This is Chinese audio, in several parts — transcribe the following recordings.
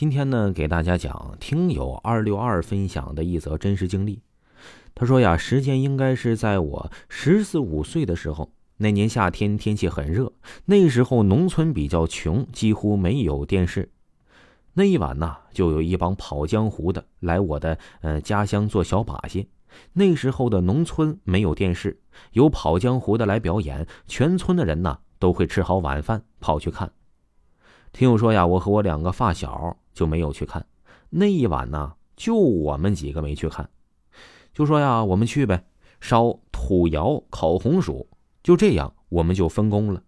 今天呢，给大家讲听友二六二分享的一则真实经历。他说呀，时间应该是在我十四五岁的时候。那年夏天天气很热，那时候农村比较穷，几乎没有电视。那一晚呢，就有一帮跑江湖的来我的呃家乡做小把戏。那时候的农村没有电视，有跑江湖的来表演，全村的人呢都会吃好晚饭跑去看。听友说呀，我和我两个发小就没有去看。那一晚呢，就我们几个没去看，就说呀，我们去呗，烧土窑烤红薯。就这样，我们就分工了。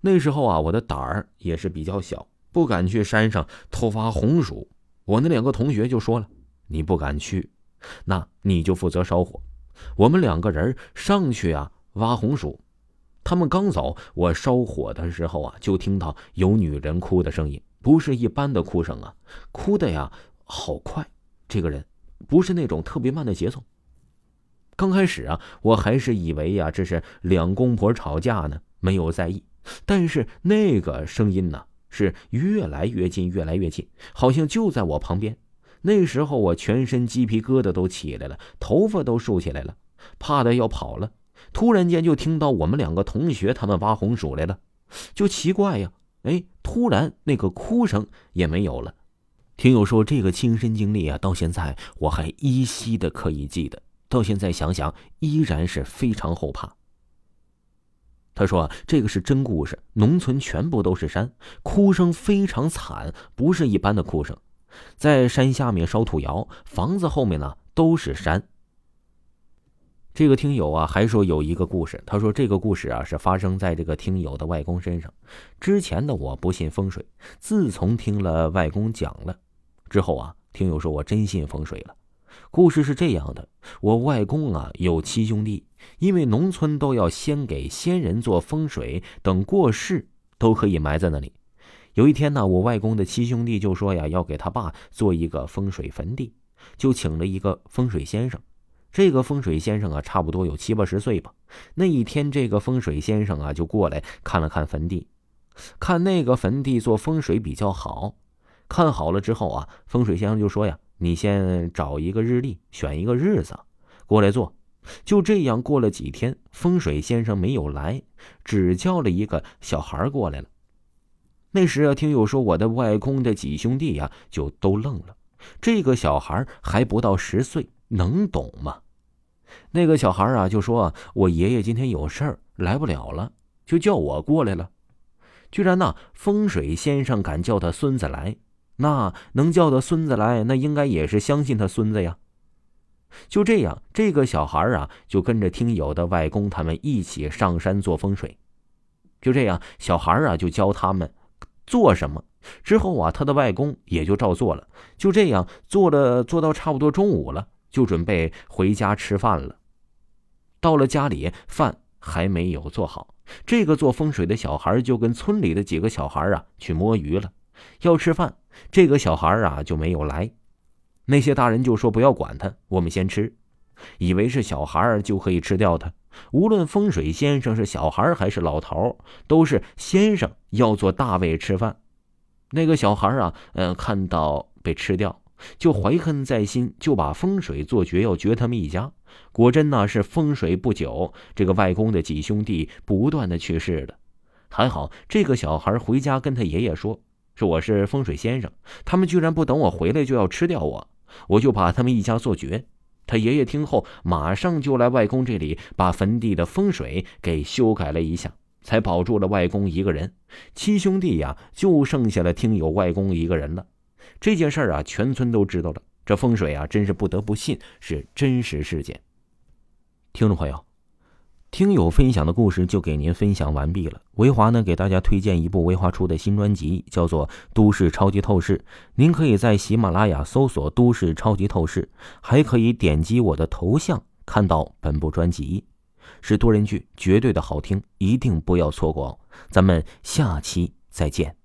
那时候啊，我的胆儿也是比较小，不敢去山上偷挖红薯。我那两个同学就说了：“你不敢去，那你就负责烧火。”我们两个人上去啊，挖红薯。他们刚走，我烧火的时候啊，就听到有女人哭的声音，不是一般的哭声啊，哭的呀好快。这个人不是那种特别慢的节奏。刚开始啊，我还是以为呀，这是两公婆吵架呢，没有在意。但是那个声音呢，是越来越近，越来越近，好像就在我旁边。那时候我全身鸡皮疙瘩都起来了，头发都竖起来了，怕的要跑了。突然间就听到我们两个同学他们挖红薯来了，就奇怪呀，哎，突然那个哭声也没有了。听友说这个亲身经历啊，到现在我还依稀的可以记得。到现在想想，依然是非常后怕。他说：“这个是真故事，农村全部都是山，哭声非常惨，不是一般的哭声。在山下面烧土窑，房子后面呢都是山。”这个听友啊，还说有一个故事。他说这个故事啊，是发生在这个听友的外公身上。之前的我不信风水，自从听了外公讲了之后啊，听友说我真信风水了。故事是这样的：我外公啊有七兄弟，因为农村都要先给先人做风水，等过世都可以埋在那里。有一天呢，我外公的七兄弟就说呀，要给他爸做一个风水坟地，就请了一个风水先生。这个风水先生啊，差不多有七八十岁吧。那一天，这个风水先生啊就过来看了看坟地，看那个坟地做风水比较好。看好了之后啊，风水先生就说呀。你先找一个日历，选一个日子过来做。就这样过了几天，风水先生没有来，只叫了一个小孩过来了。那时啊，听友说我的外公的几兄弟呀，就都愣了。这个小孩还不到十岁，能懂吗？那个小孩啊，就说我爷爷今天有事儿来不了了，就叫我过来了。居然呢，风水先生敢叫他孙子来。那能叫他孙子来，那应该也是相信他孙子呀。就这样，这个小孩啊，就跟着听友的外公他们一起上山做风水。就这样，小孩啊就教他们做什么。之后啊，他的外公也就照做了。就这样做了，做到差不多中午了，就准备回家吃饭了。到了家里，饭还没有做好，这个做风水的小孩就跟村里的几个小孩啊去摸鱼了，要吃饭。这个小孩啊就没有来，那些大人就说不要管他，我们先吃，以为是小孩就可以吃掉他。无论风水先生是小孩还是老头，都是先生要做大位吃饭。那个小孩啊，嗯，看到被吃掉，就怀恨在心，就把风水做绝，要绝他们一家。果真呢是风水不久，这个外公的几兄弟不断的去世了。还好这个小孩回家跟他爷爷说。说我是风水先生，他们居然不等我回来就要吃掉我，我就把他们一家做绝。他爷爷听后，马上就来外公这里，把坟地的风水给修改了一下，才保住了外公一个人。七兄弟呀，就剩下了听友外公一个人了。这件事啊，全村都知道了。这风水啊，真是不得不信，是真实事件。听众朋友。听友分享的故事就给您分享完毕了。维华呢，给大家推荐一部维华出的新专辑，叫做《都市超级透视》。您可以在喜马拉雅搜索“都市超级透视”，还可以点击我的头像看到本部专辑。是多人剧，绝对的好听，一定不要错过哦！咱们下期再见。